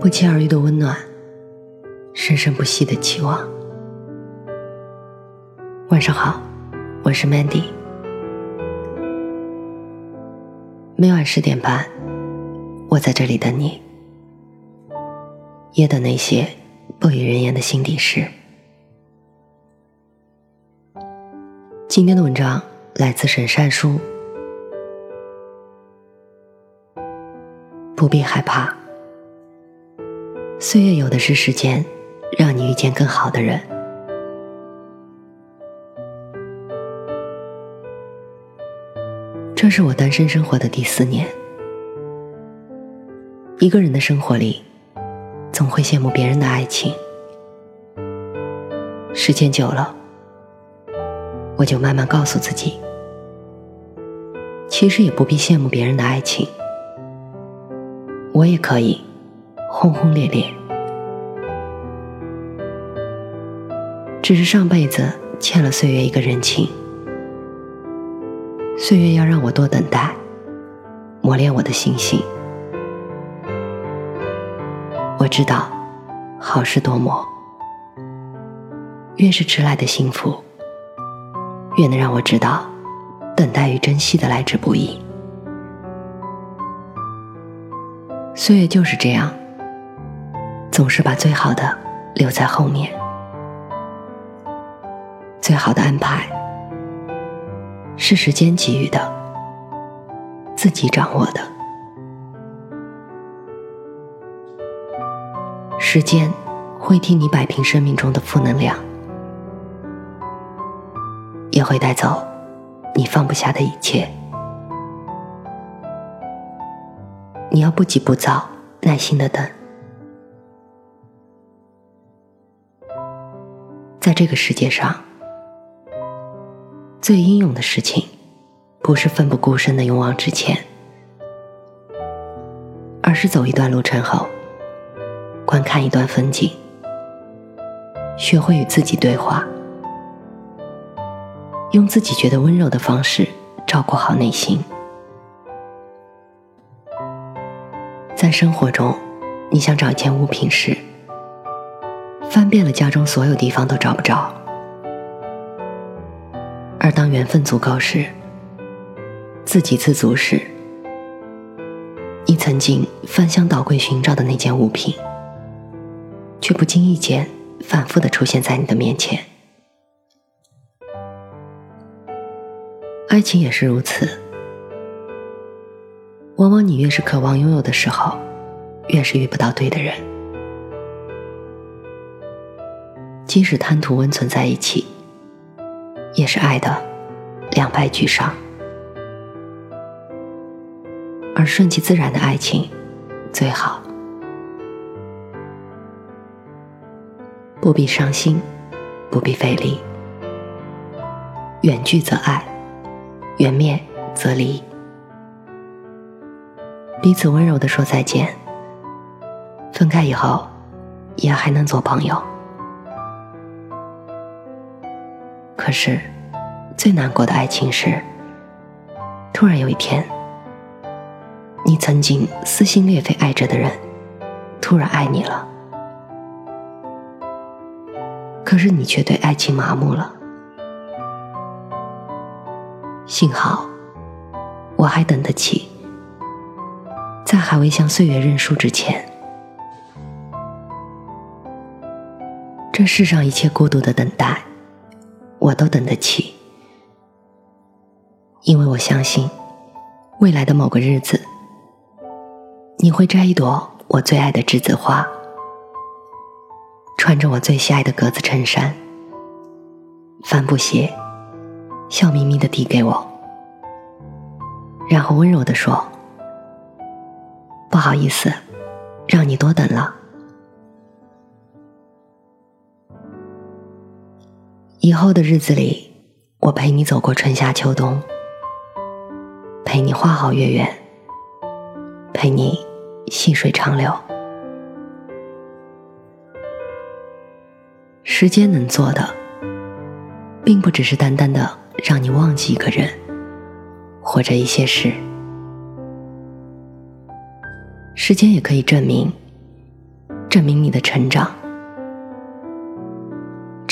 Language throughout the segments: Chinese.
不期而遇的温暖，生生不息的期望。晚上好，我是 Mandy。每晚十点半，我在这里等你，也等那些不语人言的心底事。今天的文章来自沈善书，不必害怕。岁月有的是时间，让你遇见更好的人。这是我单身生活的第四年，一个人的生活里，总会羡慕别人的爱情。时间久了，我就慢慢告诉自己，其实也不必羡慕别人的爱情，我也可以。轰轰烈烈，只是上辈子欠了岁月一个人情。岁月要让我多等待，磨练我的心性。我知道，好事多磨，越是迟来的幸福，越能让我知道，等待与珍惜的来之不易。岁月就是这样。总是把最好的留在后面，最好的安排是时间给予的，自己掌握的。时间会替你摆平生命中的负能量，也会带走你放不下的一切。你要不急不躁，耐心的等。在这个世界上，最英勇的事情，不是奋不顾身的勇往直前，而是走一段路程后，观看一段风景，学会与自己对话，用自己觉得温柔的方式照顾好内心。在生活中，你想找一件物品时。翻遍了家中所有地方都找不着，而当缘分足够时，自给自足时，你曾经翻箱倒柜寻找的那件物品，却不经意间反复的出现在你的面前。爱情也是如此，往往你越是渴望拥有的时候，越是遇不到对的人。即使贪图温存在一起，也是爱的两败俱伤。而顺其自然的爱情最好，不必伤心，不必费力。远距则爱，远灭则离。彼此温柔的说再见，分开以后也还能做朋友。可是，最难过的爱情是，突然有一天，你曾经撕心裂肺爱着的人，突然爱你了。可是你却对爱情麻木了。幸好，我还等得起，在还未向岁月认输之前，这世上一切孤独的等待。我都等得起，因为我相信，未来的某个日子，你会摘一朵我最爱的栀子花，穿着我最喜爱的格子衬衫，帆布鞋，笑眯眯的递给我，然后温柔的说：“不好意思，让你多等了。”以后的日子里，我陪你走过春夏秋冬，陪你花好月圆，陪你细水长流。时间能做的，并不只是单单的让你忘记一个人，或者一些事。时间也可以证明，证明你的成长，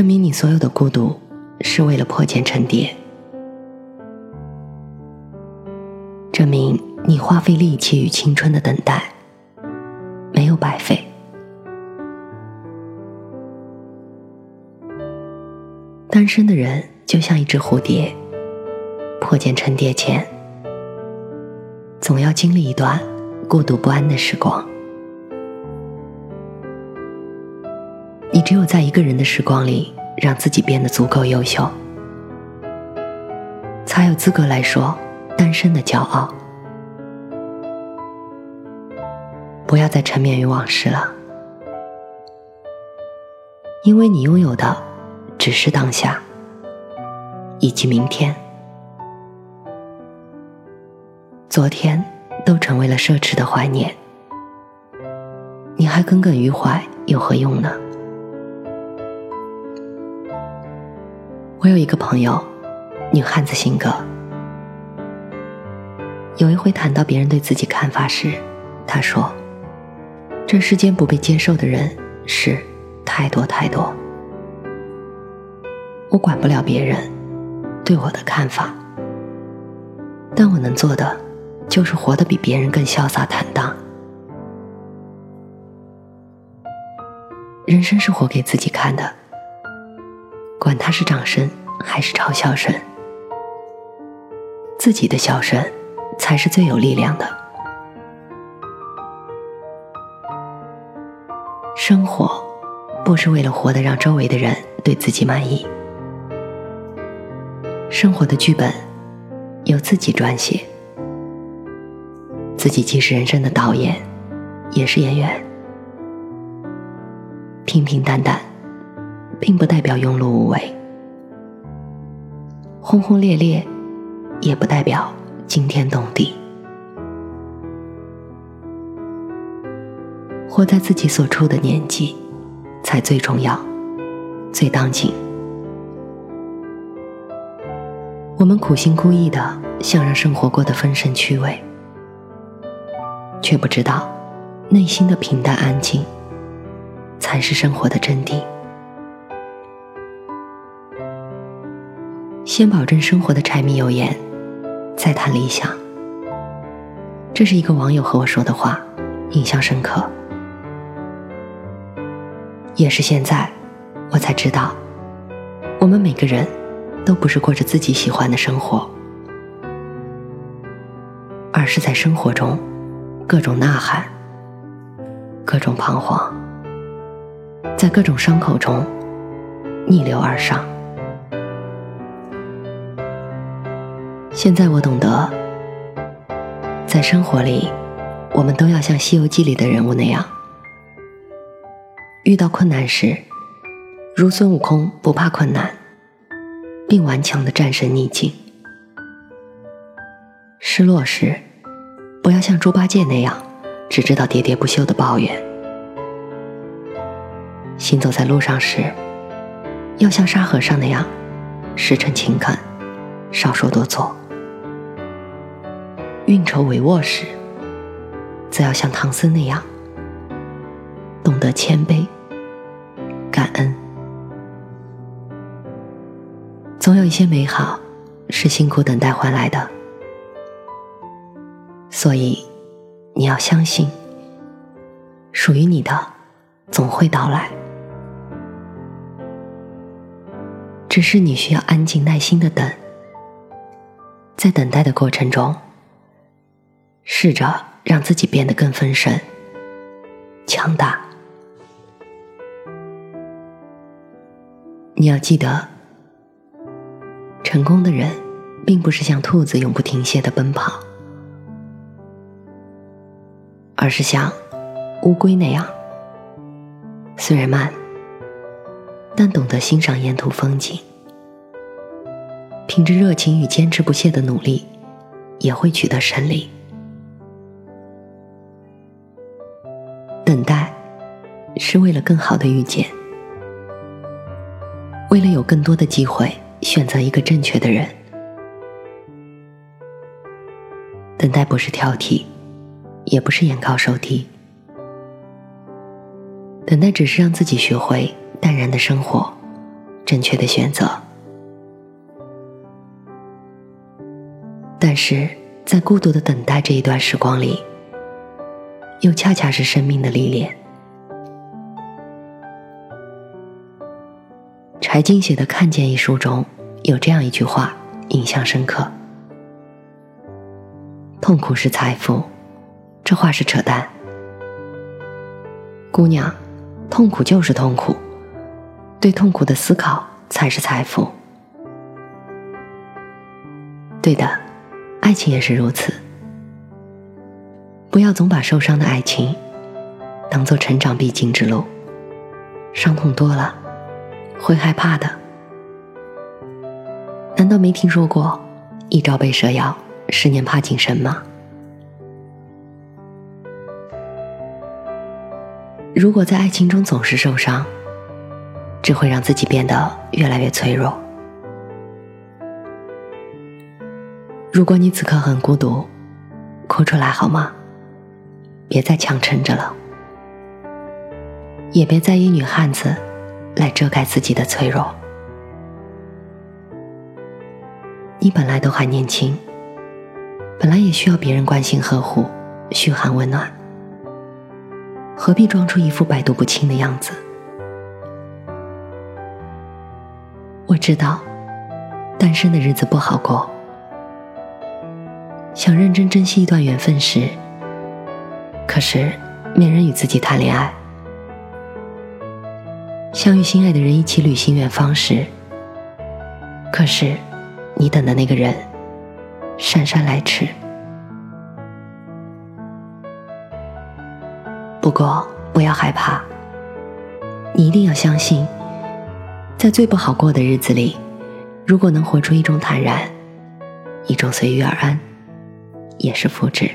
证明你所有的孤独是为了破茧成蝶，证明你花费力气与青春的等待没有白费。单身的人就像一只蝴蝶，破茧成蝶前，总要经历一段孤独不安的时光。你只有在一个人的时光里，让自己变得足够优秀，才有资格来说单身的骄傲。不要再沉湎于往事了，因为你拥有的。只是当下，以及明天，昨天都成为了奢侈的怀念。你还耿耿于怀，有何用呢？我有一个朋友，女汉子性格。有一回谈到别人对自己看法时，她说：“这世间不被接受的人是太多太多。”我管不了别人对我的看法，但我能做的就是活得比别人更潇洒坦荡。人生是活给自己看的，管他是掌声还是嘲笑声，自己的笑声才是最有力量的。生活不是为了活得让周围的人对自己满意。生活的剧本由自己撰写，自己既是人生的导演，也是演员。平平淡淡，并不代表庸碌无为；轰轰烈烈，也不代表惊天动地。活在自己所处的年纪，才最重要，最当紧。我们苦心孤诣的想让生活过得丰盛趣味，却不知道内心的平淡安静才是生活的真谛。先保证生活的柴米油盐，再谈理想。这是一个网友和我说的话，印象深刻。也是现在，我才知道，我们每个人。都不是过着自己喜欢的生活，而是在生活中各种呐喊，各种彷徨，在各种伤口中逆流而上。现在我懂得，在生活里，我们都要像《西游记》里的人物那样，遇到困难时，如孙悟空不怕困难。并顽强的战胜逆境。失落时，不要像猪八戒那样，只知道喋喋不休的抱怨。行走在路上时，要像沙和尚那样，实诚勤恳，少说多做。运筹帷幄时，则要像唐僧那样，懂得谦卑、感恩。总有一些美好是辛苦等待换来的，所以你要相信，属于你的总会到来。只是你需要安静耐心的等，在等待的过程中，试着让自己变得更丰盛、强大。你要记得。成功的人，并不是像兔子永不停歇的奔跑，而是像乌龟那样，虽然慢，但懂得欣赏沿途风景，凭着热情与坚持不懈的努力，也会取得胜利。等待，是为了更好的遇见，为了有更多的机会。选择一个正确的人，等待不是挑剔，也不是眼高手低，等待只是让自己学会淡然的生活，正确的选择。但是在孤独的等待这一段时光里，又恰恰是生命的历练。柴静写的《看见》一书中有这样一句话，印象深刻：“痛苦是财富。”这话是扯淡，姑娘。痛苦就是痛苦，对痛苦的思考才是财富。对的，爱情也是如此。不要总把受伤的爱情当做成长必经之路，伤痛多了会害怕的。难道没听说过“一朝被蛇咬，十年怕井绳”吗？如果在爱情中总是受伤，只会让自己变得越来越脆弱。如果你此刻很孤独，哭出来好吗？别再强撑着了，也别再以女汉子来遮盖自己的脆弱。你本来都还年轻，本来也需要别人关心呵护、嘘寒问暖。何必装出一副百毒不侵的样子？我知道，单身的日子不好过。想认真珍惜一段缘分时，可是没人与自己谈恋爱。想与心爱的人一起旅行远方时，可是你等的那个人姗姗来迟。不过，不要害怕。你一定要相信，在最不好过的日子里，如果能活出一种坦然，一种随遇而安，也是福祉。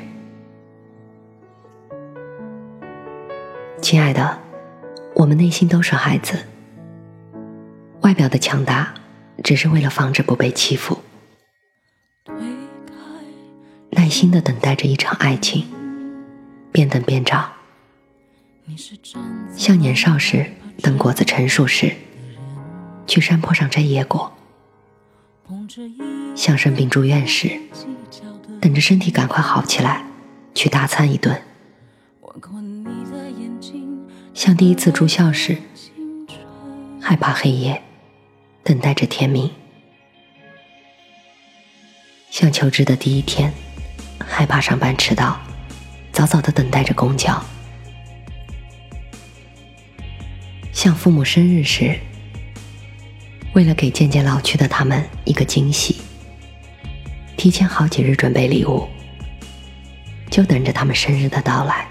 亲爱的，我们内心都是孩子，外表的强大，只是为了防止不被欺负，耐心的等待着一场爱情，边等边找。像年少时等果子成熟时，去山坡上摘野果；像生病住院时，等着身体赶快好起来，去大餐一顿；像第一次住校时，害怕黑夜，等待着天明；像求职的第一天，害怕上班迟到，早早的等待着公交。像父母生日时，为了给渐渐老去的他们一个惊喜，提前好几日准备礼物，就等着他们生日的到来。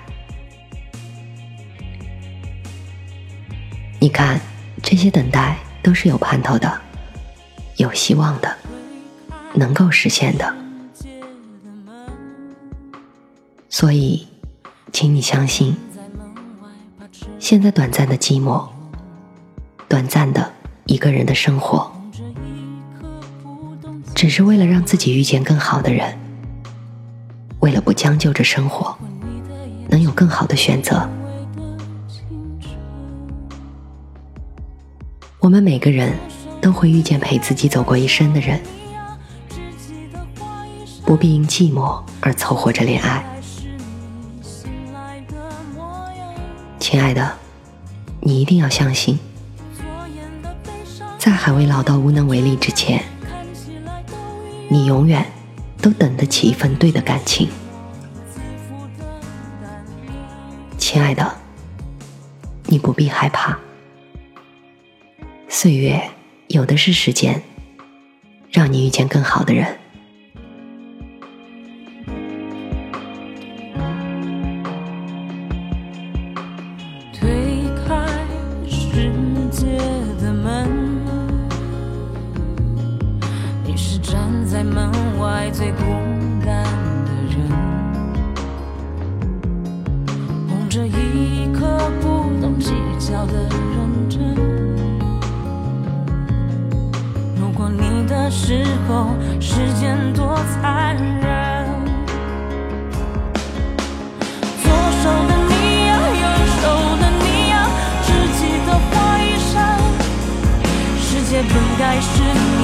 你看，这些等待都是有盼头的，有希望的，能够实现的。所以，请你相信，现在短暂的寂寞。短暂的一个人的生活，只是为了让自己遇见更好的人，为了不将就着生活，能有更好的选择。我们每个人都会遇见陪自己走过一生的人，不必因寂寞而凑合着恋爱。亲爱的，你一定要相信。在还未老到无能为力之前，你永远都等得起一份对的感情，亲爱的，你不必害怕。岁月有的是时间，让你遇见更好的人。是你。